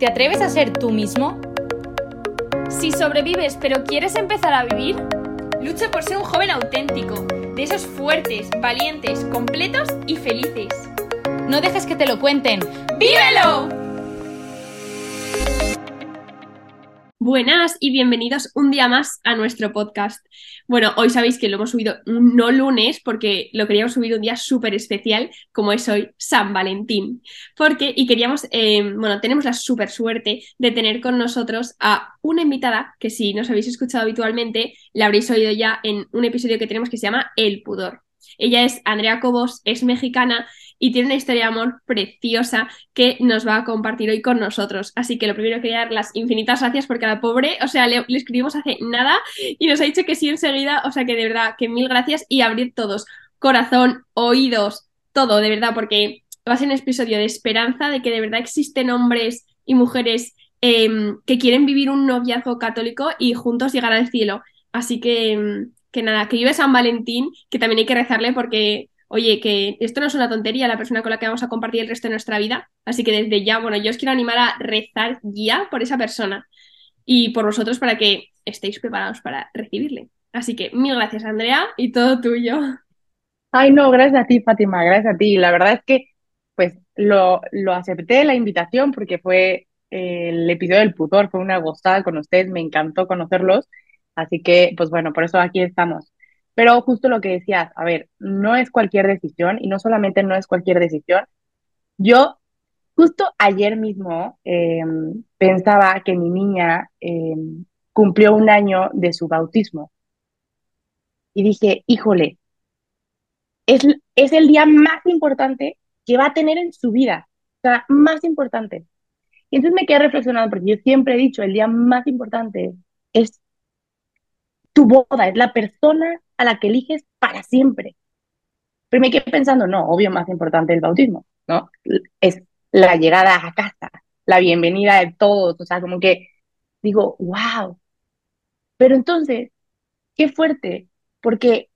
¿Te atreves a ser tú mismo? Si sobrevives pero quieres empezar a vivir, lucha por ser un joven auténtico, de esos fuertes, valientes, completos y felices. No dejes que te lo cuenten. ¡Vívelo! Buenas y bienvenidos un día más a nuestro podcast. Bueno, hoy sabéis que lo hemos subido no lunes porque lo queríamos subir un día súper especial como es hoy San Valentín. Porque, y queríamos, eh, bueno, tenemos la súper suerte de tener con nosotros a una invitada que si nos habéis escuchado habitualmente la habréis oído ya en un episodio que tenemos que se llama El Pudor. Ella es Andrea Cobos, es mexicana y tiene una historia de amor preciosa que nos va a compartir hoy con nosotros. Así que lo primero quería dar las infinitas gracias porque a la pobre, o sea, le, escribimos hace nada y nos ha dicho que sí enseguida, o sea que de verdad, que mil gracias y abrir todos, corazón, oídos, todo, de verdad, porque va a ser un episodio de esperanza, de que de verdad existen hombres y mujeres em, que quieren vivir un noviazgo católico y juntos llegar al cielo. Así que, em, que nada, que vive San Valentín, que también hay que rezarle porque oye, que esto no es una tontería la persona con la que vamos a compartir el resto de nuestra vida. Así que desde ya, bueno, yo os quiero animar a rezar ya por esa persona y por vosotros para que estéis preparados para recibirle. Así que mil gracias, Andrea, y todo tuyo. Ay, no, gracias a ti, Fátima, gracias a ti. La verdad es que, pues, lo, lo acepté la invitación porque fue eh, el episodio del putor, fue una gozada con ustedes, me encantó conocerlos. Así que, pues bueno, por eso aquí estamos. Pero justo lo que decías, a ver, no es cualquier decisión y no solamente no es cualquier decisión. Yo justo ayer mismo em, pensaba que mi niña em, cumplió un año de su bautismo y dije, híjole, es, es el día más importante que va a tener en su vida, o sea, más importante. Y entonces me quedé reflexionando porque yo siempre he dicho, el día más importante es tu boda, es la persona a la que eliges para siempre. Pero me quedé pensando, no, obvio, más importante el bautismo, ¿no? Es la llegada a casa, la bienvenida de todos, o sea, como que digo, wow. Pero entonces, qué fuerte, porque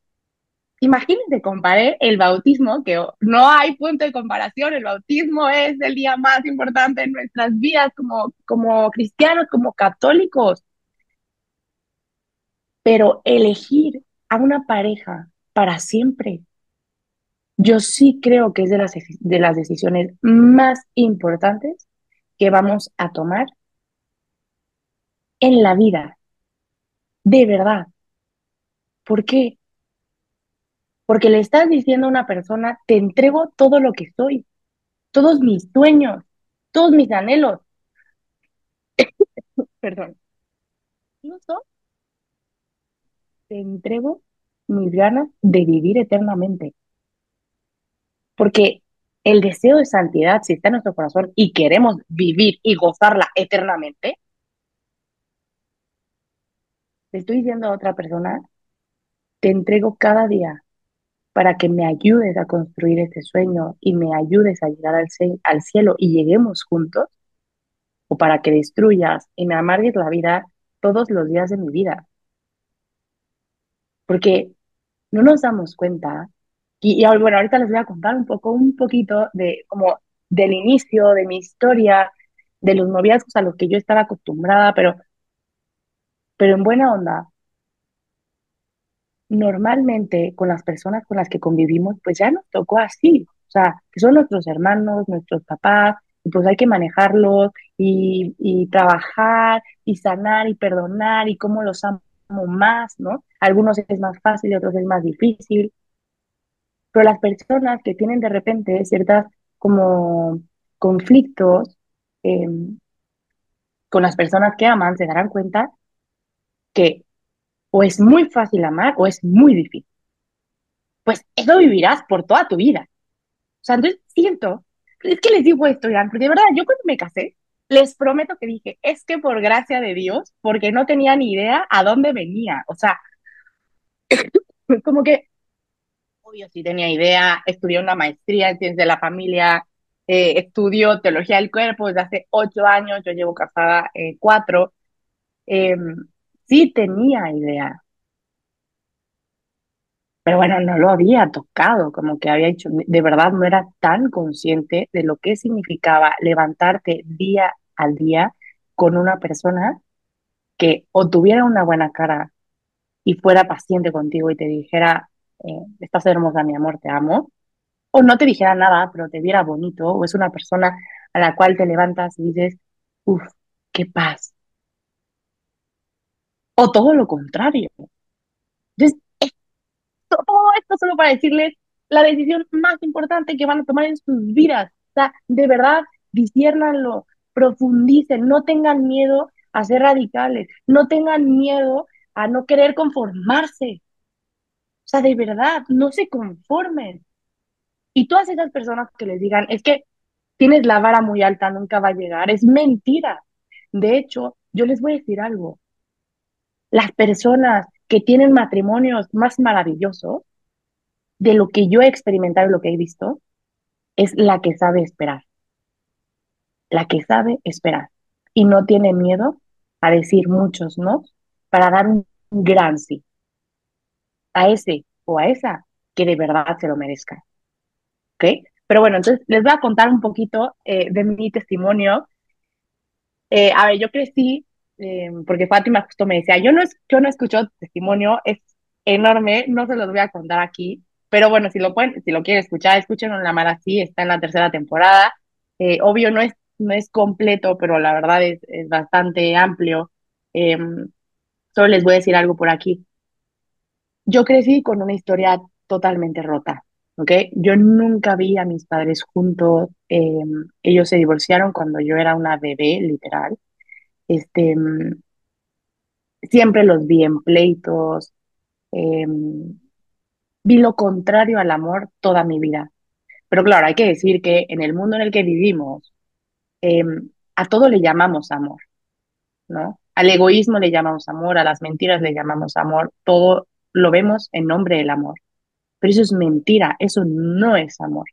imagínense, comparé el bautismo, que no hay punto de comparación, el bautismo es el día más importante en nuestras vidas como, como cristianos, como católicos. Pero elegir a una pareja para siempre, yo sí creo que es de las, de las decisiones más importantes que vamos a tomar en la vida. De verdad. ¿Por qué? Porque le estás diciendo a una persona, te entrego todo lo que soy, todos mis sueños, todos mis anhelos. Perdón. Incluso te entrego mis ganas de vivir eternamente. Porque el deseo de santidad, si está en nuestro corazón y queremos vivir y gozarla eternamente, te estoy diciendo a otra persona, te entrego cada día para que me ayudes a construir este sueño y me ayudes a llegar al cielo y lleguemos juntos, o para que destruyas y me amargues la vida todos los días de mi vida porque no nos damos cuenta, y, bueno, ahorita les voy a contar un poco, un poquito de como del inicio de mi historia, de los noviazgos a los que yo estaba acostumbrada, pero, pero en buena onda. Normalmente con las personas con las que convivimos, pues ya nos tocó así, o sea, que son nuestros hermanos, nuestros papás, y pues hay que manejarlos y, y trabajar y sanar y perdonar y cómo los amo más, ¿no? Algunos es más fácil otros es más difícil. Pero las personas que tienen de repente ciertas como conflictos em, con las personas que aman, se darán cuenta que o es muy fácil amar o es muy difícil. Pues eso vivirás por toda tu vida. O sea, entonces siento, es que les digo esto, porque de verdad, yo cuando me casé, les prometo que dije, es que por gracia de Dios, porque no tenía ni idea a dónde venía. O sea, como que, obvio, sí tenía idea, estudié una maestría en ciencias de la familia, eh, estudió teología del cuerpo desde hace ocho años, yo llevo casada eh, cuatro. Em, sí tenía idea. Pero bueno, no lo había tocado, como que había hecho, de verdad no era tan consciente de lo que significaba levantarte día al día con una persona que o tuviera una buena cara y fuera paciente contigo y te dijera, eh, estás hermosa, mi amor, te amo, o no te dijera nada, pero te viera bonito, o es una persona a la cual te levantas y dices, uff, qué paz. O todo lo contrario. Entonces, todo esto solo para decirles la decisión más importante que van a tomar en sus vidas. O sea, de verdad, disciernanlo, profundicen, no tengan miedo a ser radicales, no tengan miedo a no querer conformarse. O sea, de verdad, no se conformen. Y todas esas personas que les digan, es que tienes la vara muy alta, nunca va a llegar, es mentira. De hecho, yo les voy a decir algo. Las personas que tienen matrimonios más maravillosos, de lo que yo he experimentado y lo que he visto, es la que sabe esperar. La que sabe esperar. Y no tiene miedo a decir muchos no para dar un gran sí a ese o a esa que de verdad se lo merezca. ¿Ok? Pero bueno, entonces les voy a contar un poquito eh, de mi testimonio. Eh, a ver, yo crecí, eh, porque Fátima justo me decía, yo no, yo no escucho testimonio, es enorme, no se los voy a contar aquí, pero bueno, si lo pueden, si lo quieren escuchar, escúchenlo en la mar así, está en la tercera temporada. obvio, no es, no es completo, pero la verdad es, es bastante amplio. Em, solo les voy a decir algo por aquí. Yo crecí con una historia totalmente rota. ¿ok? Yo nunca vi a mis padres juntos, em, ellos se divorciaron cuando yo era una bebé, literal. Este, mm, siempre los vi en pleitos, em, vi lo contrario al amor toda mi vida. Pero claro, hay que decir que en el mundo en el que vivimos, em, a todo le llamamos amor, ¿no? Al egoísmo le llamamos amor, a las mentiras le llamamos amor, todo lo vemos en nombre del amor. Pero eso es mentira, eso no es amor.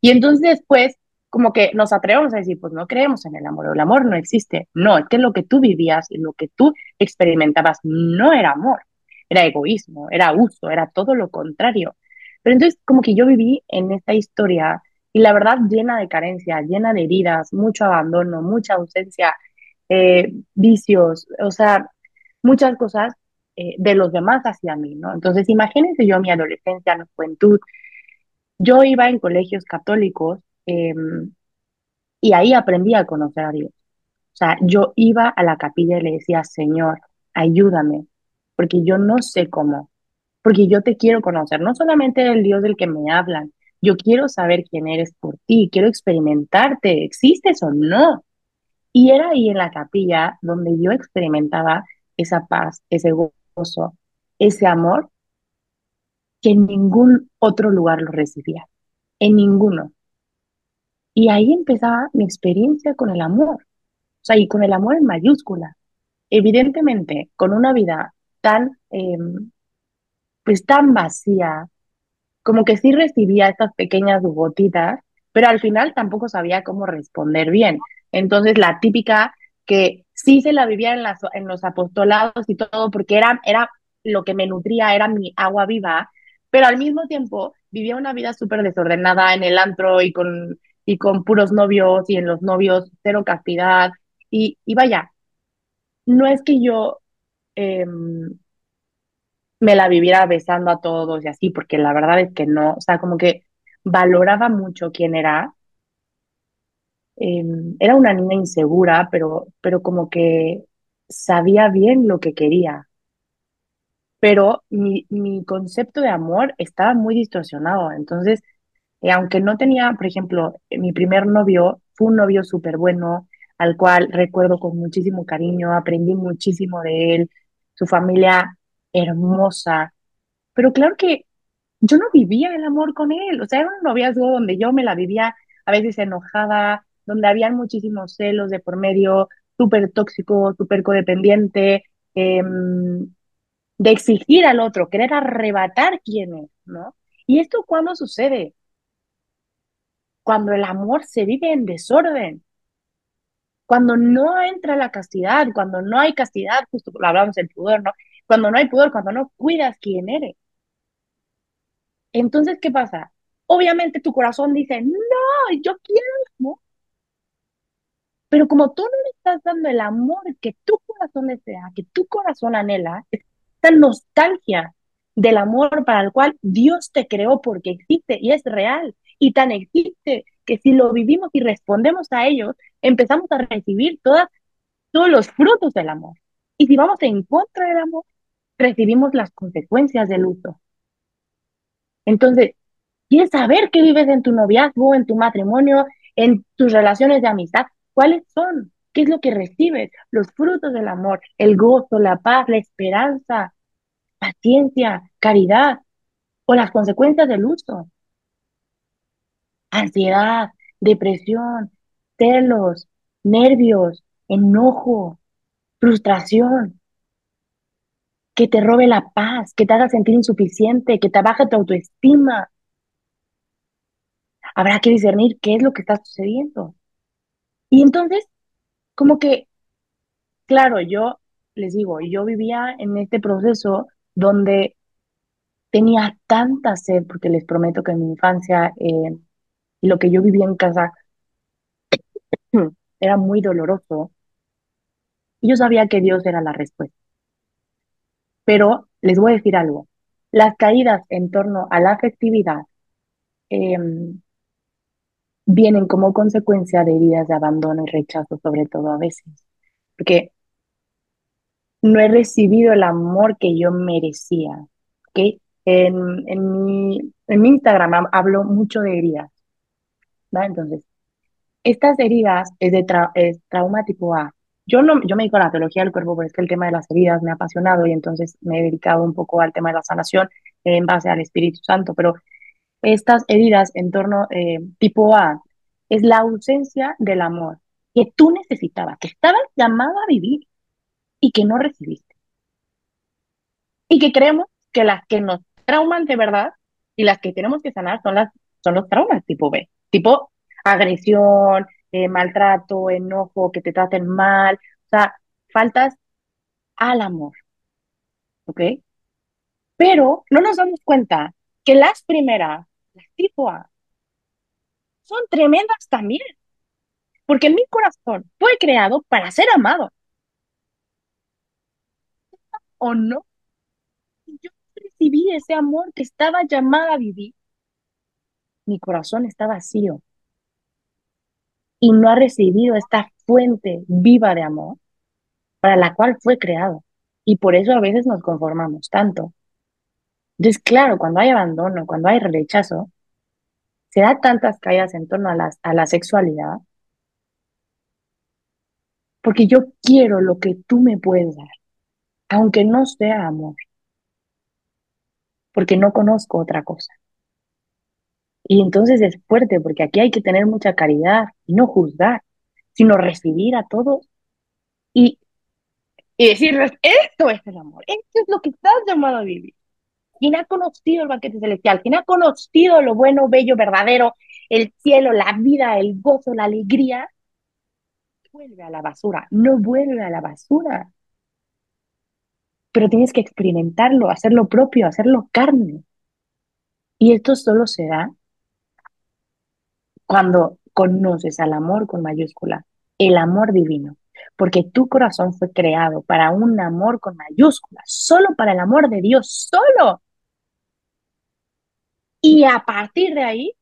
Y entonces después, como que nos atrevemos a decir, pues no creemos en el amor, el amor no existe. No, es que lo que tú vivías y lo que tú experimentabas no era amor, era egoísmo, era uso, era todo lo contrario. Pero entonces, como que yo viví en esta historia y la verdad llena de carencias, llena de heridas, mucho abandono, mucha ausencia, eh, vicios, o sea, muchas cosas eh, de los demás hacia mí, ¿no? Entonces, imagínense yo mi adolescencia, mi juventud, yo iba en colegios católicos em, y ahí aprendí a conocer a Dios. O sea, yo iba a la capilla y le decía, Señor, ayúdame, porque yo no sé cómo, porque yo te quiero conocer, no solamente el Dios del que me hablan, yo quiero saber quién eres por ti, quiero experimentarte, existes o no. Y era ahí en la capilla donde yo experimentaba esa paz, ese gozo, ese amor que en ningún otro lugar lo recibía, en ninguno. Y ahí empezaba mi experiencia con el amor, o sea, y con el amor en mayúscula. Evidentemente, con una vida tan, em, pues tan vacía, como que sí recibía estas pequeñas gotitas, pero al final tampoco sabía cómo responder bien. Entonces, la típica que sí se la vivía en, en los apostolados y todo, porque era, era lo que me nutría, era mi agua viva, pero al mismo tiempo vivía una vida súper desordenada en el antro y con, y con puros novios y en los novios cero castidad. Y, y vaya, no es que yo em, me la viviera besando a todos y así, porque la verdad es que no, o sea, como que valoraba mucho quién era Em, era una niña insegura, pero, pero como que sabía bien lo que quería. Pero mi, mi concepto de amor estaba muy distorsionado. Entonces, eh, aunque no tenía, por ejemplo, eh, mi primer novio fue un novio súper bueno, al cual recuerdo con muchísimo cariño, aprendí muchísimo de él, su familia hermosa. Pero claro que yo no vivía el amor con él, o sea, era un noviazgo donde yo me la vivía a veces enojada, donde habían muchísimos celos de por medio, súper tóxico, súper codependiente, em, de exigir al otro, querer arrebatar quién es, ¿no? ¿Y esto cuándo sucede? Cuando el amor se vive en desorden, cuando no entra la castidad, cuando no hay castidad, justo lo hablamos del pudor, ¿no? Cuando no hay pudor, cuando no cuidas quién eres. Entonces, ¿qué pasa? Obviamente tu corazón dice, no, yo quiero Pero como tú no le estás dando el amor que tu corazón desea, que tu corazón anhela, esta nostalgia del amor para el cual Dios te creó porque existe y es real y tan existe que si lo vivimos y respondemos a ellos, empezamos a recibir todas, todos los frutos del amor. Y si vamos en contra del amor, recibimos las consecuencias del uso. Entonces, ¿quieres saber qué vives en tu noviazgo, en tu matrimonio, en tus relaciones de amistad? ¿Cuáles son? ¿Qué es lo que recibes? Los frutos del amor, el gozo, la paz, la esperanza, paciencia, caridad o las consecuencias del uso. Ansiedad, depresión, celos, nervios, enojo, frustración, que te robe la paz, que te haga sentir insuficiente, que te baje tu autoestima. Habrá que discernir qué es lo que está sucediendo. Y entonces, como que, claro, yo les digo, yo vivía en este proceso donde tenía tanta sed, porque les prometo que en mi infancia eh, y lo que yo vivía en casa era muy doloroso. Y yo sabía que Dios era la respuesta. Pero les voy a decir algo. Las caídas en torno a la afectividad em, vienen como consecuencia de heridas de abandono y rechazo, sobre todo a veces. Porque no he recibido el amor que yo merecía. ¿okay? En, en, mi, en mi Instagram hablo mucho de heridas. Entonces, estas heridas es de es trauma tipo A. Yo, no, yo me dedico a la teología del cuerpo, pero es que el tema de las heridas me ha apasionado y entonces me he dedicado un poco al tema de la sanación en base al Espíritu Santo. Pero estas heridas en torno eh, tipo A es la ausencia del amor que tú necesitabas, que estabas llamado a vivir y que no recibiste. Y que creemos que las que nos trauman de verdad y las que tenemos que sanar son, las, son los traumas tipo B, tipo agresión, eh, maltrato, enojo, que te traten mal, o sea, faltas al amor. ¿Ok? Pero no nos damos cuenta que las primeras, las tipo A, son tremendas también. Porque mi corazón fue creado para ser amado o no. yo recibí ese amor que estaba llamada a vivir, mi corazón está vacío y no ha recibido esta fuente viva de amor para la cual fue creado. Y por eso a veces nos conformamos tanto. Entonces, claro, cuando hay abandono, cuando hay rechazo, se da tantas caídas en torno a, a la sexualidad, porque yo quiero lo que tú me puedes dar aunque no sea amor, porque no conozco otra cosa. Y entonces es fuerte, porque aquí hay que tener mucha caridad y no juzgar, sino recibir a todos y, y decirles, esto es el amor, esto es lo que estás llamado a vivir. Quien ha conocido el banquete celestial, quien ha conocido lo bueno, bello, verdadero, el cielo, la vida, el gozo, la alegría, vuelve a la basura, no vuelve a la basura pero tienes que experimentarlo, hacerlo propio, hacerlo carne. Y esto solo se da cuando conoces al amor con mayúscula, el amor divino, porque tu corazón fue creado para un amor con mayúscula, solo para el amor de Dios, solo. Y a partir de ahí,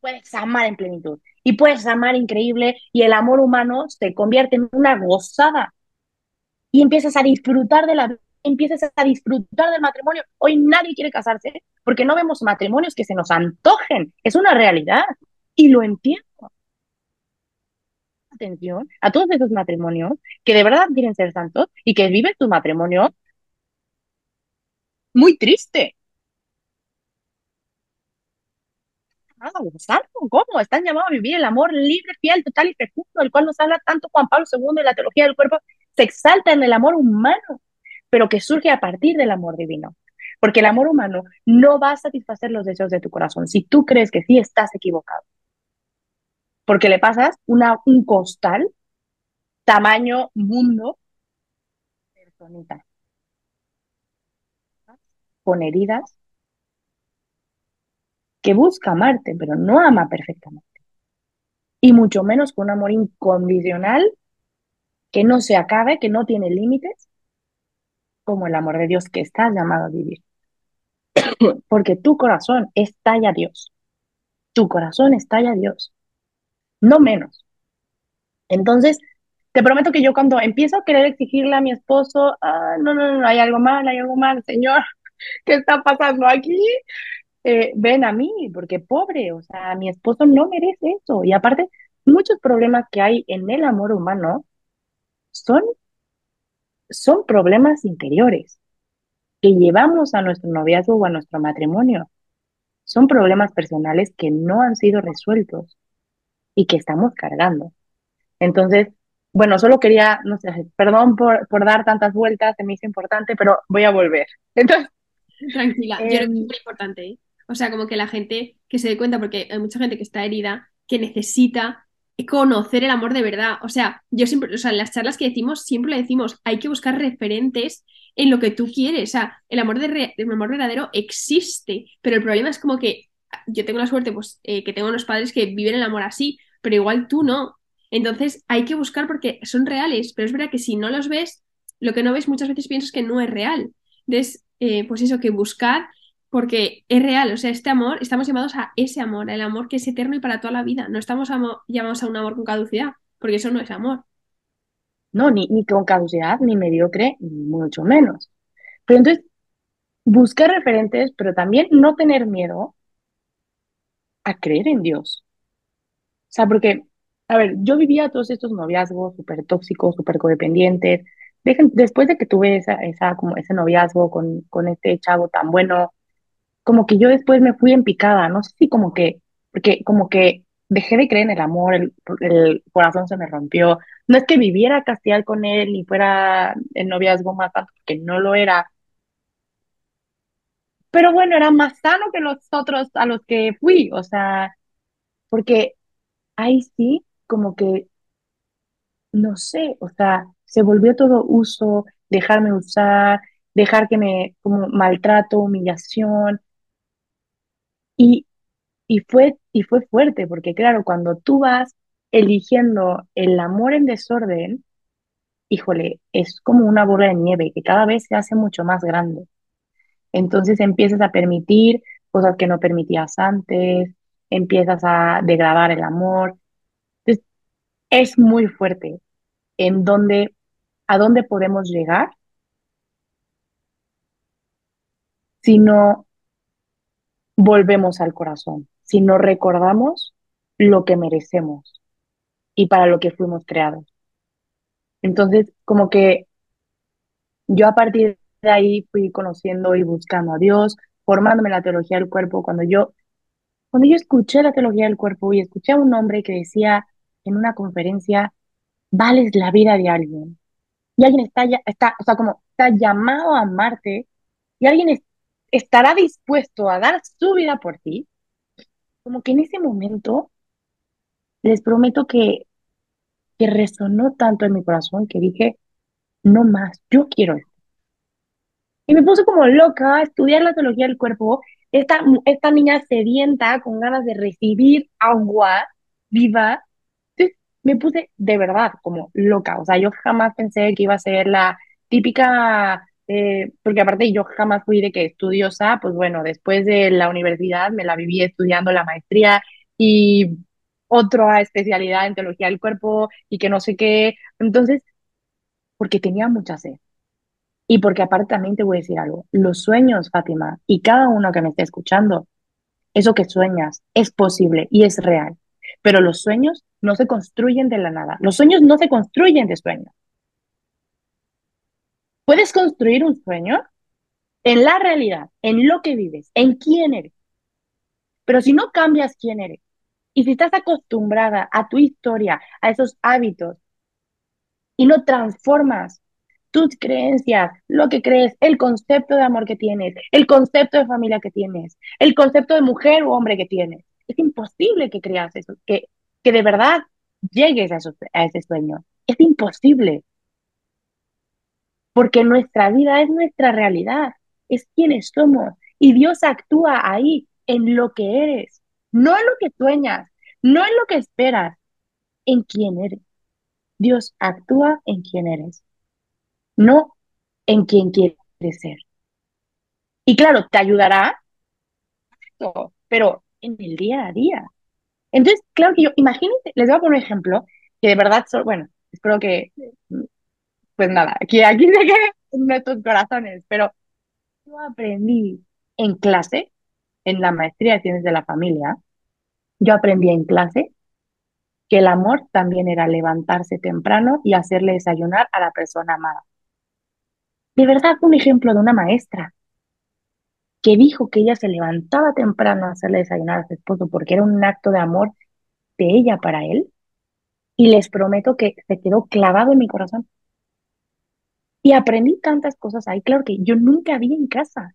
puedes amar en plenitud y puedes amar increíble y el amor humano se convierte en una gozada y empiezas a disfrutar de la empiezas a disfrutar del matrimonio. Hoy nadie quiere casarse porque no vemos matrimonios que se nos antojen. Es una realidad y lo entiendo. Atención a todos esos matrimonios que de verdad quieren ser santos y que viven su matrimonio muy triste. ¿Cómo? Están llamados a vivir el amor libre, fiel, total y fecundo, el cual nos habla tanto Juan Pablo II en la teología del cuerpo se exalta en el amor humano, pero que surge a partir del amor divino. Porque el amor humano no va a satisfacer los deseos de tu corazón si tú crees que sí estás equivocado. Porque le pasas un costal, tamaño mundo, personita, con heridas, que busca amarte, pero no ama perfectamente. y mucho menos con un amor incondicional que no se acabe, que no tiene límites, como el amor de Dios que estás llamado a vivir. Porque tu corazón estalla a Dios. Tu corazón estalla a Dios. No menos. Entonces, te prometo que yo cuando empiezo a querer exigirle a mi esposo, ah, no, no, no, hay algo mal, hay algo mal, señor, ¿qué está pasando aquí? Eh, ven a mí, porque pobre, o sea, mi esposo no merece eso. Y aparte, muchos problemas que hay en el amor humano son, son problemas interiores que llevamos a nuestro noviazgo o a nuestro matrimonio. Son problemas personales que no han sido resueltos y que estamos cargando. Entonces, bueno, solo quería, no sé, perdón por, por dar tantas vueltas, se me hizo importante, pero voy a volver. Entonces, Tranquila, yo creo que es muy importante, ¿eh? O sea, como que la gente que se dé cuenta, porque hay mucha gente que está herida, que necesita conocer el amor de verdad. O sea, yo siempre, o sea, en las charlas que decimos, siempre le decimos, hay que buscar referentes en lo que tú quieres. O sea, el amor, de el amor verdadero existe, pero el problema es como que yo tengo la suerte, pues, eh, que tengo unos padres que viven el amor así, pero igual tú no. Entonces hay que buscar porque son reales, pero es verdad que si no los ves, lo que no ves muchas veces piensas que no es real. Entonces, eh, pues eso, que buscar porque es real, o sea, este amor, estamos llamados a ese amor, el amor que es eterno y para toda la vida. No estamos llamados a un amor con caducidad, porque eso no es amor. No, ni, ni con caducidad, ni mediocre, ni mucho menos. Pero entonces, buscar referentes, pero también no tener miedo a creer en Dios. O sea, porque, a ver, yo vivía todos estos noviazgos súper tóxicos, súper codependientes. después de que tuve esa, esa, como ese noviazgo con, con este chavo tan bueno, como que yo después me fui en picada, no sé si como que, porque como que dejé de creer en el amor, el, el corazón se me rompió. No es que viviera castial con él ni fuera el noviazgo más tanto, porque no lo era. Pero bueno, era más sano que los otros a los que fui, o sea, porque ahí sí, como que, no sé, o sea, se volvió todo uso, dejarme usar, dejar que me, como maltrato, humillación, y, y, fue, y fue fuerte, porque claro, cuando tú vas eligiendo el amor en desorden, híjole, es como una bola de nieve que cada vez se hace mucho más grande. Entonces empiezas a permitir cosas que no permitías antes, empiezas a degradar el amor. Entonces, es muy fuerte en dónde, a dónde podemos llegar si no volvemos al corazón, si no recordamos lo que merecemos y para lo que fuimos creados. Entonces, como que yo a partir de ahí fui conociendo y buscando a Dios, formándome la teología del cuerpo. Cuando yo, cuando yo escuché la teología del cuerpo y escuché a un hombre que decía en una conferencia, vales la vida de alguien. Y alguien está, está o sea, como está llamado a amarte y alguien está estará dispuesto a dar su vida por ti, como que en ese momento les prometo que, que resonó tanto en mi corazón que dije, no más, yo quiero esto. Y me puse como loca a estudiar la teología del cuerpo, esta, esta niña sedienta con ganas de recibir agua viva. Me puse de verdad como loca, o sea, yo jamás pensé que iba a ser la típica eh, porque aparte yo jamás fui de que estudiosa, pues bueno, después de la universidad me la viví estudiando la maestría y otra especialidad en teología del cuerpo y que no sé qué. Entonces, porque tenía mucha sed. Y porque aparte también te voy a decir algo, los sueños, Fátima, y cada uno que me esté escuchando, eso que sueñas es posible y es real, pero los sueños no se construyen de la nada, los sueños no se construyen de sueños. Puedes construir un sueño en la realidad, en lo que vives, en quién eres. Pero si no cambias quién eres y si estás acostumbrada a tu historia, a esos hábitos y no transformas tus creencias, lo que crees, el concepto de amor que tienes, el concepto de familia que tienes, el concepto de mujer o hombre que tienes, es imposible que creas eso, que, que de verdad llegues a, a ese sueño. Es imposible porque nuestra vida es nuestra realidad, es quienes somos. Y Dios actúa ahí, en lo que eres, no en lo que sueñas, no en lo que esperas, en quién eres. Dios actúa en quién eres, no en quién quieres ser. Y claro, te ayudará, pero en el día a día. Entonces, claro que yo, imagínense, les voy a poner un ejemplo que de verdad, bueno, espero que, pues nada, que aquí se quede en nuestros corazones, pero yo aprendí en clase, en la maestría de ciencias de la familia, yo aprendí en clase que el amor también era levantarse temprano y hacerle desayunar a la persona amada. De verdad, un ejemplo de una maestra que dijo que ella se levantaba temprano a hacerle desayunar a su esposo porque era un acto de amor de ella para él. Y les prometo que se quedó clavado en mi corazón. Y aprendí tantas cosas ahí, claro que yo nunca vi en casa.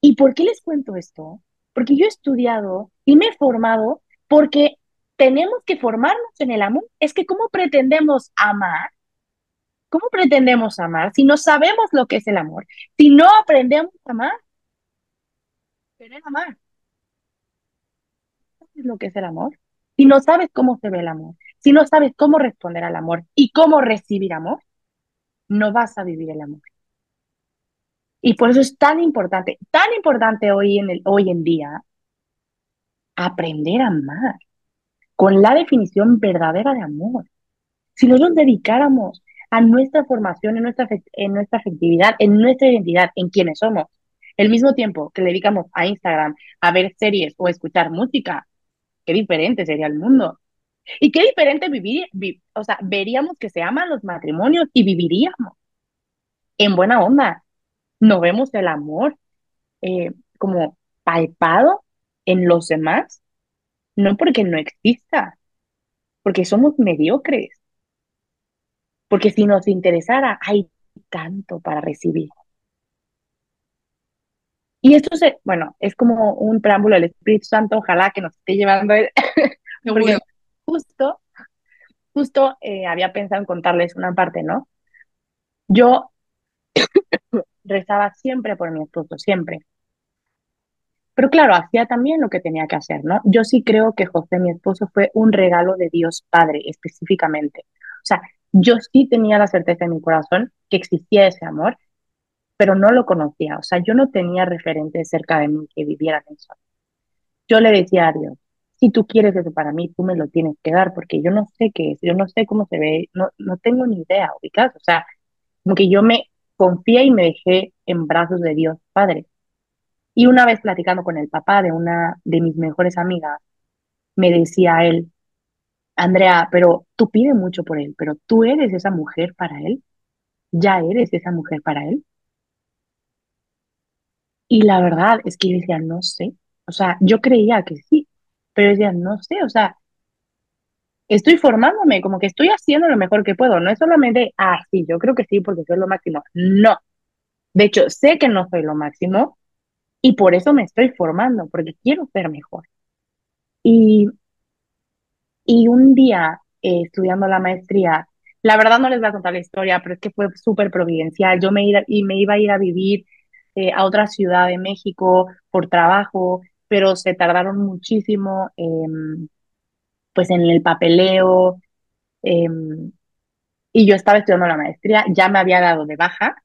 ¿Y por qué les cuento esto? Porque yo he estudiado y me he formado porque tenemos que formarnos en el amor. Es que ¿cómo pretendemos amar ¿Cómo pretendemos amar si no sabemos lo que es el amor? Si no aprendemos a amar. Querer amar. ¿Sabes lo que es el amor? Si no sabes cómo se ve el amor, si no sabes cómo responder al amor y cómo recibir amor, no vas a vivir el amor. Y por eso es tan importante, tan importante hoy en, el, hoy en día, aprender a amar con la definición verdadera de amor. Si nosotros dedicáramos a nuestra formación, en nuestra, en nuestra afectividad, en nuestra identidad, en quienes somos. El mismo tiempo que le dedicamos a Instagram a ver series o escuchar música, qué diferente sería el mundo. Y qué diferente vivir, o sea, veríamos que se aman los matrimonios y viviríamos en buena onda. No vemos el amor eh, como palpado en los demás, no porque no exista, porque somos mediocres. Porque si nos interesara, hay tanto para recibir. Y esto, se, bueno, es como un preámbulo del Espíritu Santo, ojalá que nos esté llevando. Porque justo, justo eh, había pensado en contarles una parte, ¿no? Yo rezaba siempre por mi esposo, siempre. Pero claro, hacía también lo que tenía que hacer, ¿no? Yo sí creo que José, mi esposo, fue un regalo de Dios Padre, específicamente. O sea, yo sí tenía la certeza en mi corazón que existía ese amor, pero no lo conocía. O sea, yo no tenía referentes cerca de mí que vivieran eso. Yo le decía a Dios, si tú quieres eso para mí, tú me lo tienes que dar, porque yo no sé qué es, yo no sé cómo se ve, no, no tengo ni idea, ubicas. O sea, como que yo me confié y me dejé en brazos de Dios Padre. Y una vez platicando con el papá de una de mis mejores amigas, me decía él, Andrea, pero tú pides mucho por él, pero tú eres esa mujer para él. Ya eres esa mujer para él. Y la verdad es que yo decía, no sé. O sea, yo creía que sí, pero decía, no sé. O sea, estoy formándome, como que estoy haciendo lo mejor que puedo. No es solamente, ah, sí, yo creo que sí, porque soy lo máximo. No. De hecho, sé que no soy lo máximo y por eso me estoy formando, porque quiero ser mejor. Y y un día, eh, estudiando la maestría, la verdad no les voy a contar la historia, pero es que fue súper providencial. Yo me, iba, y me iba a ir a vivir eh, a otra ciudad de México por trabajo, pero se tardaron muchísimo pues en el papeleo. Em, y yo estaba estudiando la maestría, ya me había dado de baja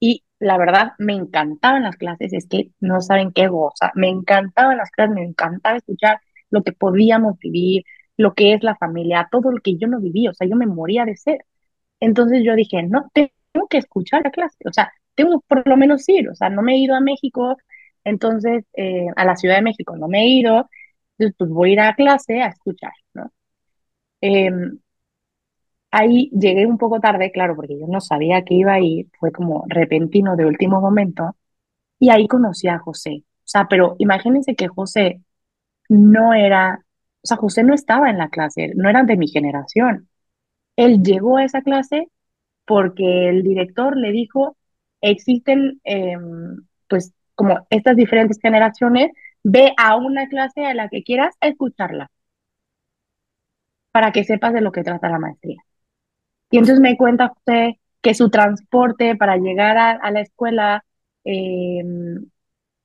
y la verdad me encantaban las clases, es que no saben qué goza, me encantaban las clases, me encantaba escuchar lo que podíamos vivir, lo que es la familia, todo lo que yo no viví, o sea, yo me moría de ser. Entonces yo dije, no, tengo que escuchar la clase, o sea, tengo por lo menos ir, o sea, no me he ido a México, entonces eh, a la Ciudad de México no me he ido, entonces pues voy a ir a clase a escuchar, ¿no? Em, ahí llegué un poco tarde, claro, porque yo no sabía que iba a ir, fue como repentino de último momento, y ahí conocí a José. O sea, pero imagínense que José no era, o sea, José no estaba en la clase, no era de mi generación. Él llegó a esa clase porque el director le dijo, existen em, pues como estas diferentes generaciones, ve a una clase a la que quieras escucharla para que sepas de lo que trata la maestría. Y entonces me cuenta José que su transporte para llegar a, la escuela em,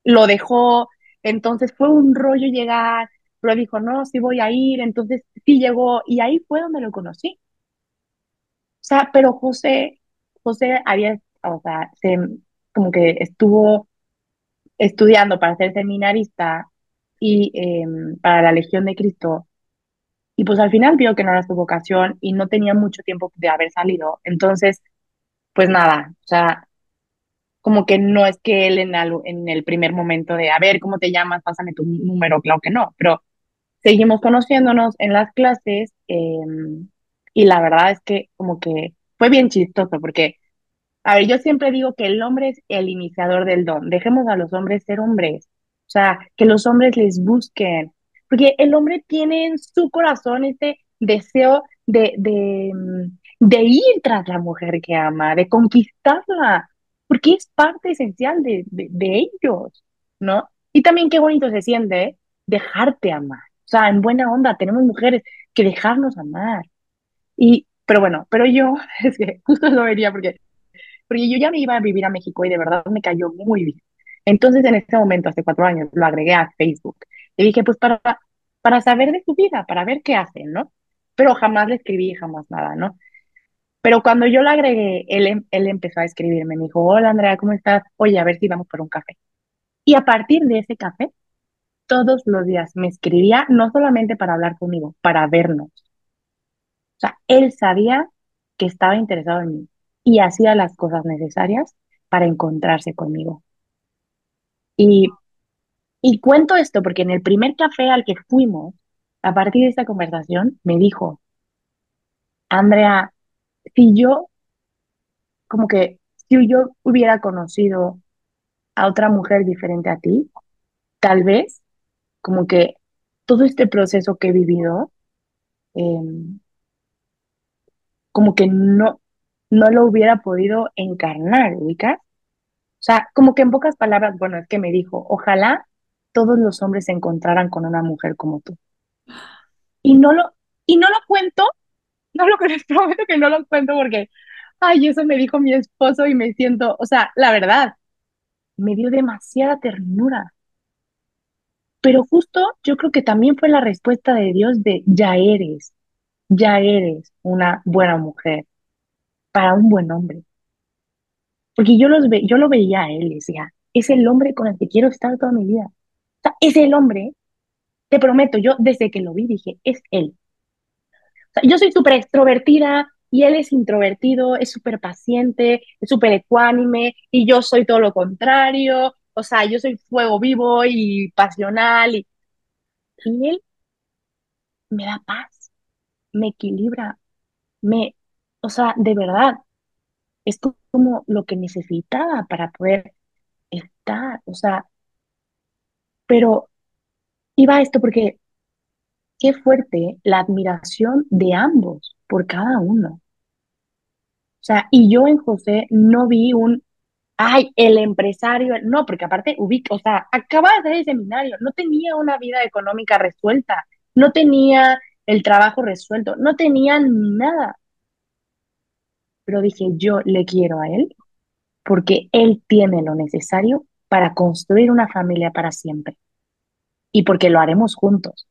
lo dejó entonces fue un rollo llegar, pero dijo, no, sí voy a ir, entonces sí llegó y ahí fue donde lo conocí. O sea, pero José, José había, o sea, se, como que estuvo estudiando para ser seminarista y em, para la Legión de Cristo. Y pues al final vio que no era su vocación y no tenía mucho tiempo de haber salido. Entonces, pues nada, o sea, como que no es que él en, el primer momento de, a ver, ¿cómo te llamas? Pásame tu número, claro que no, pero seguimos conociéndonos en las clases em, y la verdad es que como que fue bien chistoso porque a ver, yo siempre digo que el hombre es el iniciador del don. Dejemos a los hombres ser hombres. O sea, que los hombres les busquen. Porque el hombre tiene en su corazón este deseo de, de, mm, de ir tras la mujer que ama, de conquistarla, porque es parte esencial de, de, ellos, ¿no? Y también qué bonito se siente ¿eh? dejarte amar. O sea, en buena onda, tenemos mujeres que dejarnos amar. Y, pero bueno, pero yo, es que justo lo vería porque porque yo ya me iba a vivir a México y de verdad me cayó muy bien. Entonces, en este momento, hace cuatro años, lo agregué a Facebook. Y dije, pues para, para saber de su vida, para ver qué hacen, ¿no? Pero jamás le escribí, jamás nada, ¿no? Pero cuando yo lo agregué, él, em, él empezó a escribirme, me dijo, hola Andrea, ¿cómo estás? Oye, a ver si vamos por un café. Y a partir de ese café, todos los días me escribía, no solamente para hablar conmigo, para vernos. O sea, él sabía que estaba interesado en mí y hacía las cosas necesarias para encontrarse conmigo. Y, y cuento esto porque en el primer café al que fuimos, a partir de esta conversación, me dijo, Andrea, si yo, como que, si yo hubiera conocido a otra mujer diferente a ti, tal vez, como que todo este proceso que he vivido, em, como que no, no lo hubiera podido encarnar, ¿ubicas? O sea, como que en pocas palabras, bueno, es que me dijo, ojalá todos los hombres se encontraran con una mujer como tú. Y no lo, y no lo cuento, no lo les prometo que no lo cuento porque, ay, eso me dijo mi esposo y me siento, o sea, la verdad, me dio demasiada ternura. Pero justo yo creo que también fue la respuesta de Dios de, ya eres, ya eres una buena mujer para un buen hombre. Porque yo, los ve, yo lo veía a él, decía, es el hombre con el que quiero estar toda mi vida. O sea, es el hombre, te prometo, yo desde que lo vi dije, es él. O sea, yo soy súper extrovertida y él es introvertido, es súper paciente, es súper ecuánime y yo soy todo lo contrario. O sea, yo soy fuego vivo y pasional y, y él me da paz, me equilibra, me, o sea, de verdad, es como lo que necesitaba para poder estar, o sea, pero iba esto porque qué fuerte la admiración de ambos por cada uno. O sea, y yo en José no vi un, ay, el empresario, no, porque aparte ubico, o sea, acaba de hacer el seminario, no tenía una vida económica resuelta, no tenía el trabajo resuelto, no tenía nada pero dije, yo le quiero a él porque él tiene lo necesario para construir una familia para siempre y porque lo haremos juntos.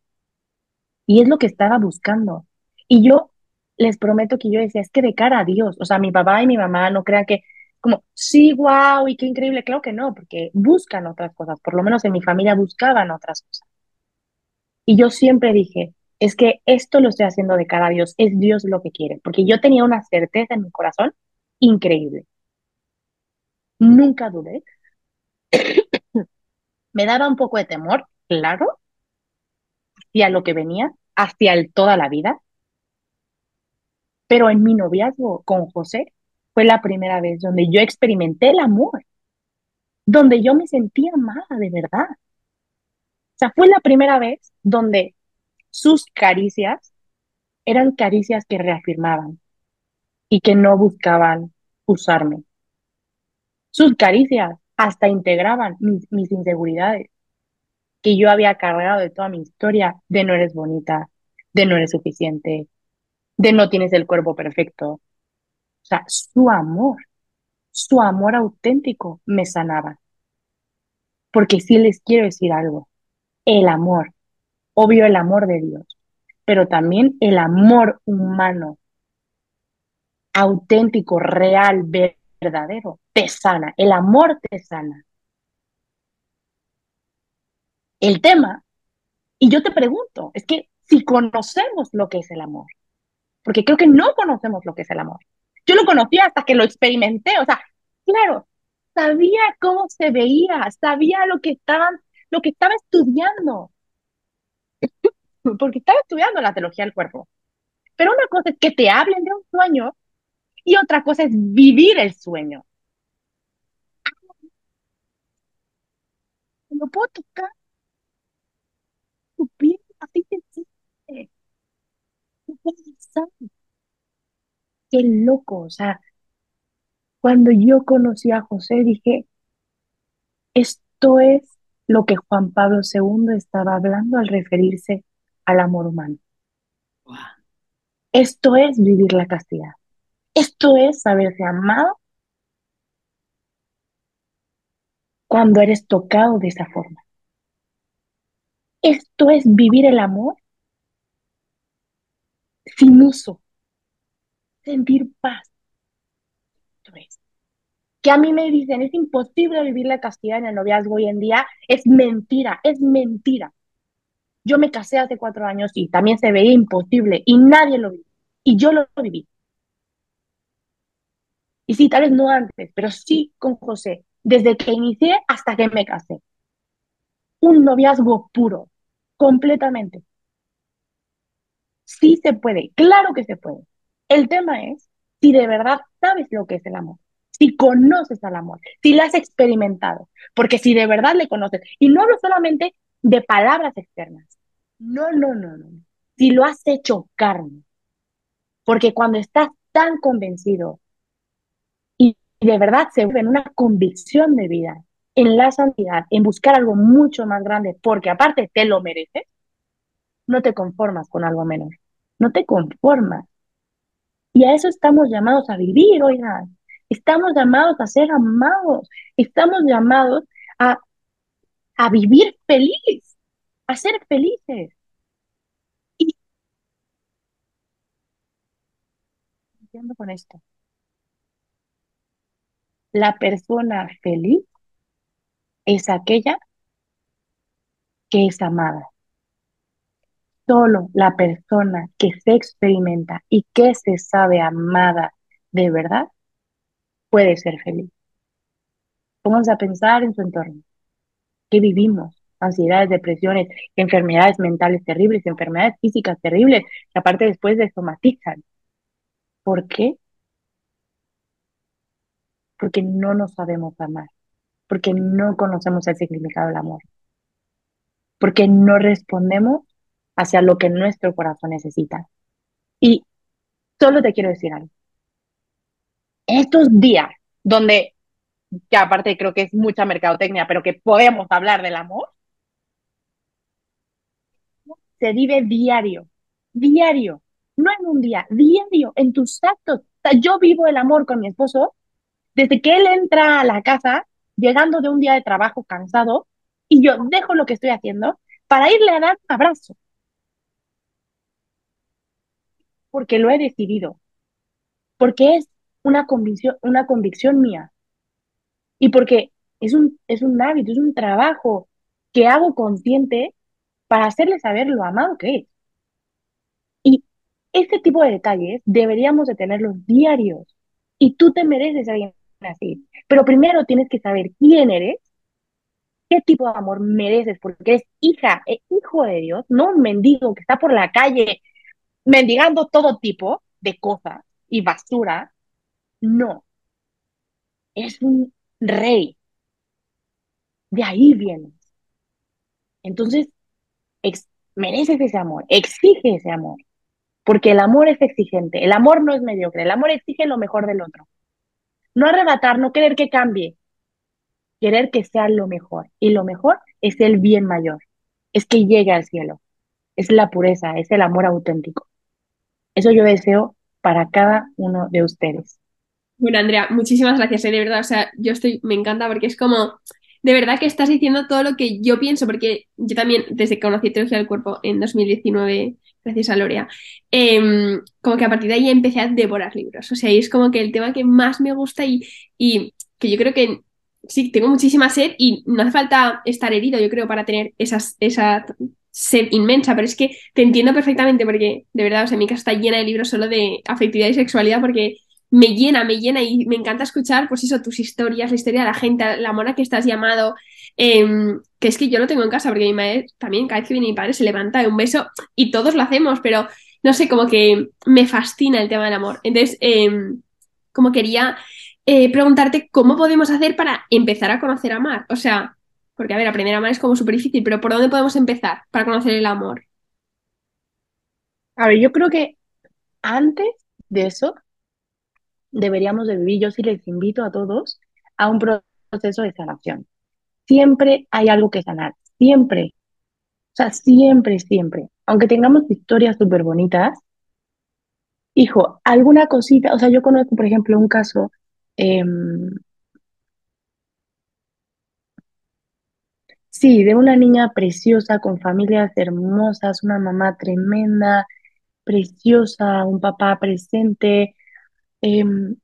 Y es lo que estaba buscando. Y yo les prometo que yo decía, es que de cara a Dios, o sea, mi papá y mi mamá no crean que como, sí, wow, y qué increíble, claro que no, porque buscan otras cosas, por lo menos en mi familia buscaban otras cosas. Y yo siempre dije, es que esto lo estoy haciendo de cara a Dios, es Dios lo que quiere, porque yo tenía una certeza en mi corazón increíble. Nunca dudé. Me daba un poco de temor, claro, hacia lo que venía, hacia el toda la vida. Pero en mi noviazgo con José fue la primera vez donde yo experimenté el amor, donde yo me sentía amada de verdad. O sea, fue la primera vez donde sus caricias eran caricias que reafirmaban y que no buscaban usarme. Sus caricias hasta integraban mis, inseguridades que yo había cargado de toda mi historia de no eres bonita, de no eres suficiente, de no tienes el cuerpo perfecto. O sea, su amor, su amor auténtico me sanaba. Porque si les quiero decir algo, el amor obvio el amor de Dios, pero también el amor humano, auténtico, real, verdadero, te sana, el amor te sana. El tema, y yo te pregunto, es que si conocemos lo que es el amor, porque creo que no conocemos lo que es el amor. Yo lo conocí hasta que lo experimenté, o sea, claro, sabía cómo se veía, sabía lo que estaban, lo que estaba estudiando, porque estaba estudiando la teología del cuerpo. Pero una cosa es que te hablen de un sueño y otra cosa es vivir el sueño. Lo puedo tocar. Tu piel así te siente. Qué loco, o sea, cuando yo conocí a José dije, esto es lo que Juan Pablo II estaba hablando al referirse al amor humano. Esto es vivir la castidad. Esto es saberse amado cuando eres tocado de esa forma. Esto es vivir el amor sin uso, sentir paz. Esto es. Que a mí me dicen, es imposible vivir la castidad en el noviazgo hoy en día, es mentira, es mentira. Yo me casé hace cuatro años y también se veía imposible y nadie lo vivió. Y yo lo viví. Y sí, tal vez no antes, pero sí con José, desde que inicié hasta que me casé. Un noviazgo puro, completamente. Sí se puede, claro que se puede. El tema es si de verdad sabes lo que es el amor, si conoces al amor, si lo has experimentado, porque si de verdad le conoces, y no hablo solamente de palabras externas, no, no, no, no, si lo has hecho carne, porque cuando estás tan convencido y de verdad se vuelve en una convicción de vida, en la santidad, en buscar algo mucho más grande, porque aparte te lo mereces, no te conformas con algo menor, no te conformas. Y a eso estamos llamados a vivir, oigan. Estamos llamados a ser amados, estamos llamados a, a vivir feliz, a ser felices. Y entiendo con esto la persona feliz es aquella que es amada. Solo la persona que se experimenta y que se sabe amada de verdad puede ser feliz. Pónganse a pensar en su entorno. ¿Qué vivimos? Ansiedades, depresiones, enfermedades mentales terribles, enfermedades físicas terribles, que aparte después de somatizan. ¿Por qué? porque no nos sabemos amar, porque no conocemos el significado del amor, porque no respondemos hacia lo que nuestro corazón necesita. Y solo te quiero decir algo. estos días donde, que aparte creo que es mucha mercadotecnia, pero que podemos hablar del amor, se vive diario, diario, no en un día, diario, en tus actos. Yo vivo el amor con mi esposo desde que él entra a la casa, llegando de un día de trabajo cansado, y yo dejo lo que estoy haciendo para irle a dar un abrazo. Porque lo he decidido. Porque es una convicción, una convicción mía. Y porque es un, es un hábito, es un trabajo que hago consciente para hacerle saber lo amado que es. Y este tipo de detalles deberíamos de tenerlos diarios. Y tú te mereces alguien así. Pero primero tienes que saber quién eres, qué tipo de amor mereces, porque eres hija, e hijo de Dios, no un mendigo que está por la calle mendigando todo tipo de cosas y basura. No. Es un rey. De ahí vienes. Entonces, mereces ese amor, exige ese amor, porque el amor es exigente, el amor no es mediocre, el amor exige lo mejor del otro. No arrebatar, no querer que cambie, querer que sea lo mejor. Y lo mejor es el bien mayor, es que llegue al cielo, es la pureza, es el amor auténtico. Eso yo deseo para cada uno de ustedes. Bueno, Andrea, muchísimas gracias, ¿eh? de verdad. O sea, yo estoy, me encanta porque es como de verdad que estás diciendo todo lo que yo pienso, porque yo también, desde que conocí Teología del Cuerpo en 2019, gracias a Lorea, em, como que a partir de ahí empecé a devorar libros. O sea, y es como que el tema que más me gusta y, y que yo creo que sí, tengo muchísima sed y no hace falta estar herido, yo creo, para tener esas, esa sed inmensa, pero es que te entiendo perfectamente porque, de verdad, o sea, mi casa está llena de libros solo de afectividad y sexualidad porque me llena, me llena y me encanta escuchar, pues eso, tus historias, la historia de la gente, la mona que estás llamado, em, que es que yo lo tengo en casa porque mi madre también, cada vez que viene mi padre se levanta de un beso y todos lo hacemos, pero no sé, como que me fascina el tema del amor. Entonces, em, como quería eh, preguntarte cómo podemos hacer para empezar a conocer a amar. O sea, porque a ver, aprender a amar es como súper difícil, pero ¿por dónde podemos empezar para conocer el amor? A ver, yo creo que antes de eso deberíamos de vivir, yo sí les invito a todos a un proceso de sanación. Siempre hay algo que sanar, siempre. O sea, siempre, siempre. Aunque tengamos historias súper bonitas, hijo, alguna cosita, o sea, yo conozco, por ejemplo, un caso, em, sí, de una niña preciosa, con familias hermosas, una mamá tremenda, preciosa, un papá presente, em,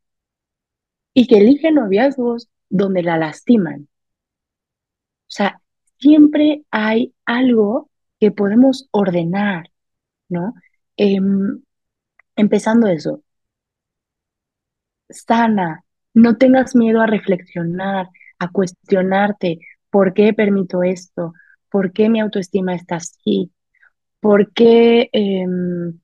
y que elige noviazgos donde la lastiman. O sea, siempre hay algo que podemos ordenar, ¿no? Em, empezando eso, sana, no tengas miedo a reflexionar, a cuestionarte, ¿por qué permito esto? ¿Por qué mi autoestima está así? ¿Por qué, em,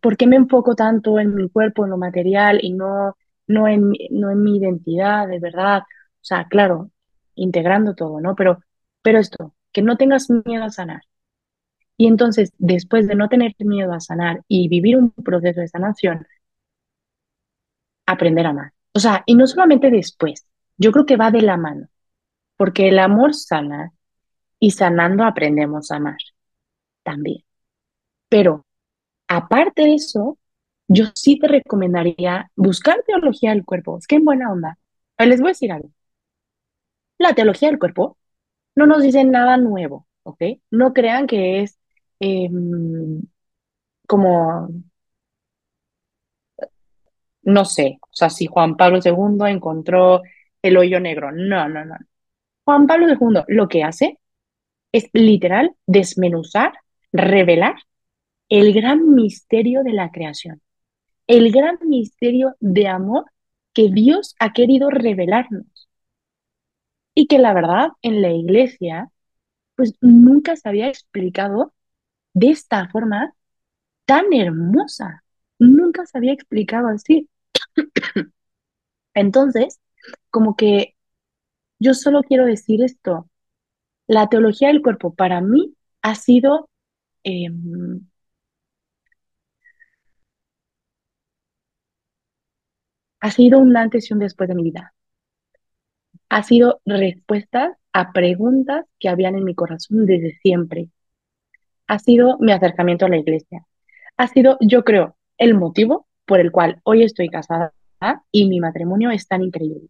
¿por qué me enfoco tanto en mi cuerpo, en lo material y no, no, en, no en mi identidad, de verdad? O sea, claro, integrando todo, ¿no? Pero, pero esto, que no tengas miedo a sanar. Y entonces, después de no tener miedo a sanar y vivir un proceso de sanación, aprender a amar. O sea, y no solamente después, yo creo que va de la mano, porque el amor sana y sanando aprendemos a amar también. Pero aparte de eso, yo sí te recomendaría buscar teología del cuerpo. Es que en buena onda. Les voy a decir algo. La teología del cuerpo no nos dice nada nuevo, ¿ok? No crean que es em, como, no sé, o sea, si Juan Pablo II encontró el hoyo negro. No, no, no. Juan Pablo II lo que hace es literal desmenuzar, revelar el gran misterio de la creación, el gran misterio de amor que Dios ha querido revelarnos. Y que la verdad en la iglesia pues nunca se había explicado de esta forma tan hermosa, nunca se había explicado así. Entonces, como que yo solo quiero decir esto, la teología del cuerpo para mí ha sido em, ha sido un antes y un después de mi vida. Ha sido respuestas a preguntas que habían en mi corazón desde siempre. Ha sido mi acercamiento a la iglesia. Ha sido, yo creo, el motivo por el cual hoy estoy casada y mi matrimonio es tan increíble.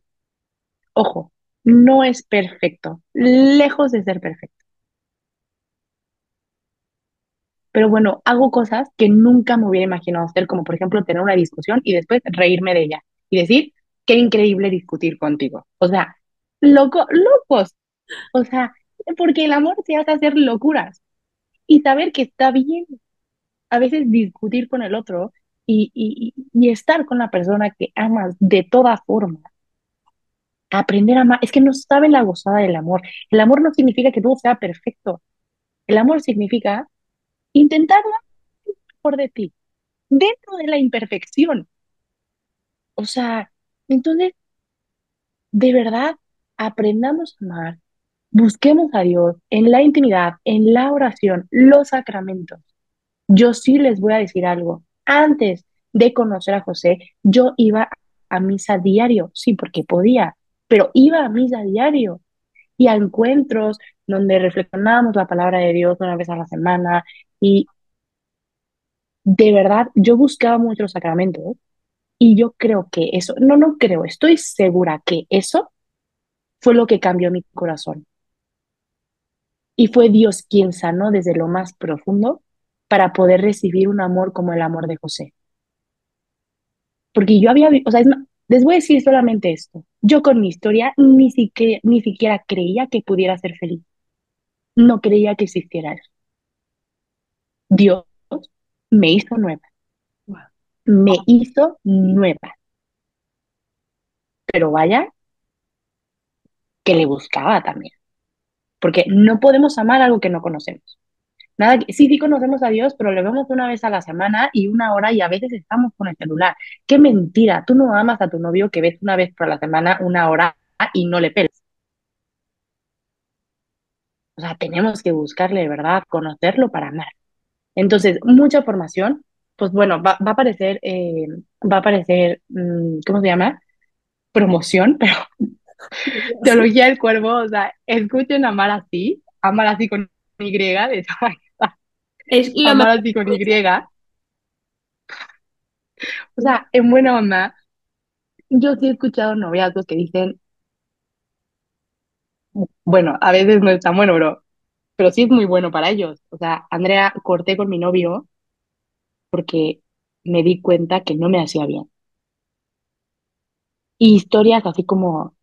Ojo, no es perfecto, lejos de ser perfecto. Pero bueno, hago cosas que nunca me hubiera imaginado hacer, como por ejemplo tener una discusión y después reírme de ella y decir, qué increíble discutir contigo. O sea, loco, locos. O sea, porque el amor te hace hacer locuras y saber que está bien a veces discutir con el otro y, y, y estar con la persona que amas de toda forma. Aprender a amar, es que no saben la gozada del amor. El amor no significa que todo sea perfecto. El amor significa intentar dar lo mejor de ti, dentro de la imperfección. O sea, entonces, de verdad, aprendamos a amar, busquemos a Dios en la intimidad, en la oración, los sacramentos. Yo sí les voy a decir algo. Antes de conocer a José, yo iba a misa diario, sí, porque podía, pero iba a misa diario y a encuentros donde reflexionábamos la palabra de Dios una vez a la semana y de verdad yo buscaba muchos sacramentos y yo creo que eso, no, no creo, estoy segura que eso fue lo que cambió mi corazón. Y fue Dios quien sanó desde lo más profundo para poder recibir un amor como el amor de José. Porque yo había, o sea, les voy a decir solamente esto. Yo con mi historia ni siquiera, ni siquiera creía que pudiera ser feliz. No creía que existiera eso. Dios me hizo nueva. Me hizo nueva. Pero vaya que le buscaba también. Porque no podemos amar algo que no conocemos. Nada, sí, sí conocemos a Dios, pero le vemos una vez a la semana y una hora y a veces estamos con el celular. Qué mentira, tú no amas a tu novio que ves una vez por la semana, una hora y no le peles. O sea, tenemos que buscarle verdad, conocerlo para amar. Entonces, mucha formación, pues bueno, va, a aparecer, eh, va a aparecer, mm, ¿cómo se llama? Promoción, pero teología del cuervo, o sea, escuchen amar así, amar así con Y, de hecho, es lo amar así con Y. O sea, en buena onda, yo sí he escuchado noviazgos que dicen, bueno, a veces no es tan bueno, pero, pero sí es muy bueno para ellos. O sea, Andrea, corté con mi novio porque me di cuenta que no me hacía bien. Y historias así como,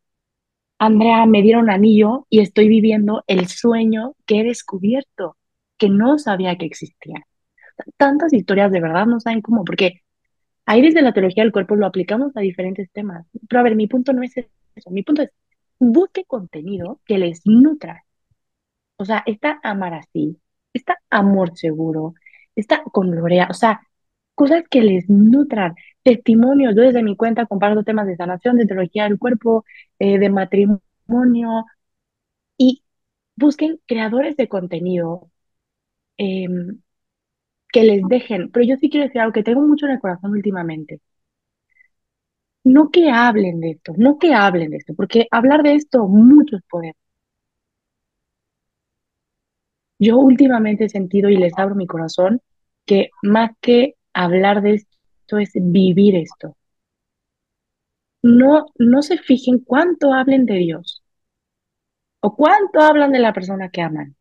Andrea, me dieron anillo y estoy viviendo el sueño que he descubierto, que no sabía que existía. Tantas historias de verdad no saben cómo, porque ahí desde la teología del cuerpo lo aplicamos a diferentes temas. Pero a ver, mi punto no es eso, mi punto es, busque contenido que les nutra. O sea, está amar así, está amor seguro, está con gloria, o sea, cosas que les nutran, testimonios. Yo desde mi cuenta comparto temas de sanación, de teología del cuerpo, eh, de matrimonio, y busquen creadores de contenido em, que les dejen. Pero yo sí quiero decir algo que tengo mucho en el corazón últimamente no que hablen de esto, no que hablen de esto, porque hablar de esto muchos poder. Yo últimamente he sentido y les abro mi corazón que más que hablar de esto es vivir esto. No, no se fijen cuánto hablen de Dios o cuánto hablan de la persona que aman.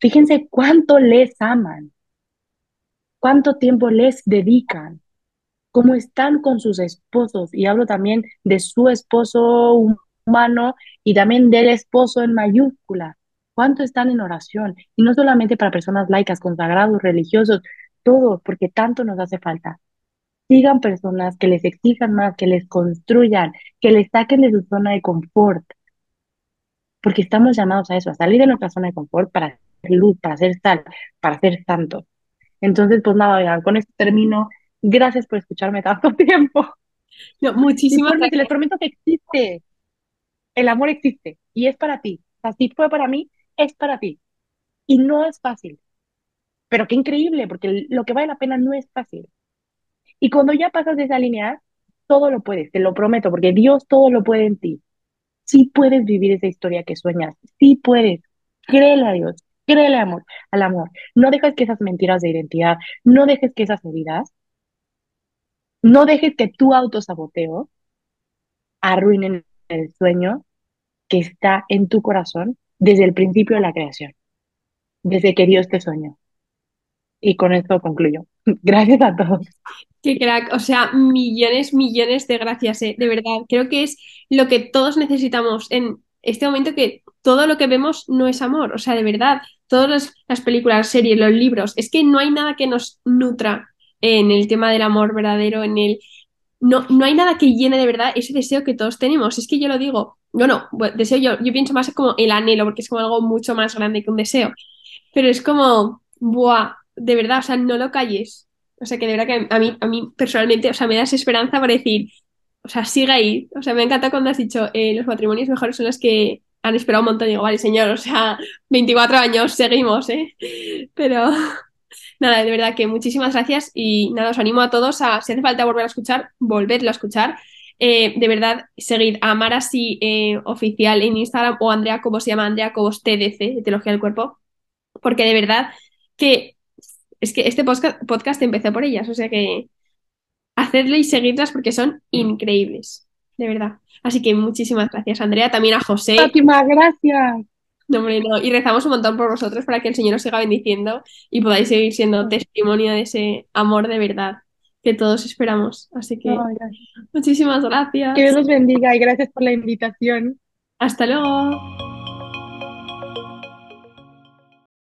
Fíjense cuánto les aman, cuánto tiempo les dedican, cómo están con sus esposos. Y hablo también de su esposo humano y también del esposo en mayúscula. ¿Cuánto están en oración? Y no solamente para personas laicas, consagrados, religiosos, todos, porque tanto nos hace falta. Sigan personas que les exijan más, que les construyan, que les saquen de su zona de confort. Porque estamos llamados a eso, a salir de nuestra zona de confort para hacer luz, para hacer sal, para ser santos. Entonces, pues nada, con esto termino. Gracias por escucharme tanto tiempo. No, muchísimas gracias. Les prometo que existe. El amor existe y es para ti. Así fue para mí, es para ti. Y no es fácil. Pero qué increíble, porque lo que vale la pena no es fácil. Y cuando ya pasas de esa línea, todo lo puedes, te lo prometo, porque Dios todo lo puede en ti. Sí puedes vivir esa historia que sueñas, sí puedes. Créele a Dios, créele amor, al amor. No dejes que esas mentiras de identidad, no dejes que esas heridas, no dejes que tu autosaboteo arruinen el sueño que está en tu corazón desde el principio de la creación, desde que Dios te soñó. Y con esto concluyo. Gracias a todos. Qué crack, o sea, millones, millones de gracias, eh. de verdad. Creo que es lo que todos necesitamos en este momento que todo lo que vemos no es amor, o sea, de verdad, todas las películas, las series, los libros, es que no hay nada que nos nutra en el tema del amor verdadero, en el... No, no hay nada que llene de verdad ese deseo que todos tenemos. Es que yo lo digo, bueno, deseo yo, yo pienso más como el anhelo, porque es como algo mucho más grande que un deseo. Pero es como, buah, de verdad, o sea, no lo calles. O sea, que de verdad que a mí, a mí personalmente, o sea, me das esperanza para decir, o sea, sigue ahí. O sea, me encanta cuando has dicho, eh, los matrimonios mejores son los que han esperado un montón. Digo, vale, señor, o sea, 24 años, seguimos, ¿eh? Pero nada, de verdad que muchísimas gracias y nada, os animo a todos a, si hace falta volver a escuchar, volverlo a escuchar. Eh, de verdad, seguir a Amar así eh, oficial en Instagram o Andrea Cobos se llama Andrea Cobos TDC, de Teología del Cuerpo, porque de verdad que es que este podcast, empezó por ellas, o sea que hacedlo y seguidlas porque son increíbles. de verdad. Así que muchísimas gracias, Andrea, también a José. Fátima, gracias. No, hombre, no. Y rezamos un montón por vosotros para que el Señor os siga bendiciendo y podáis seguir siendo testimonio de ese amor de verdad que todos esperamos. Así que gracias. muchísimas gracias. Que Dios los bendiga y gracias por la invitación. Hasta luego.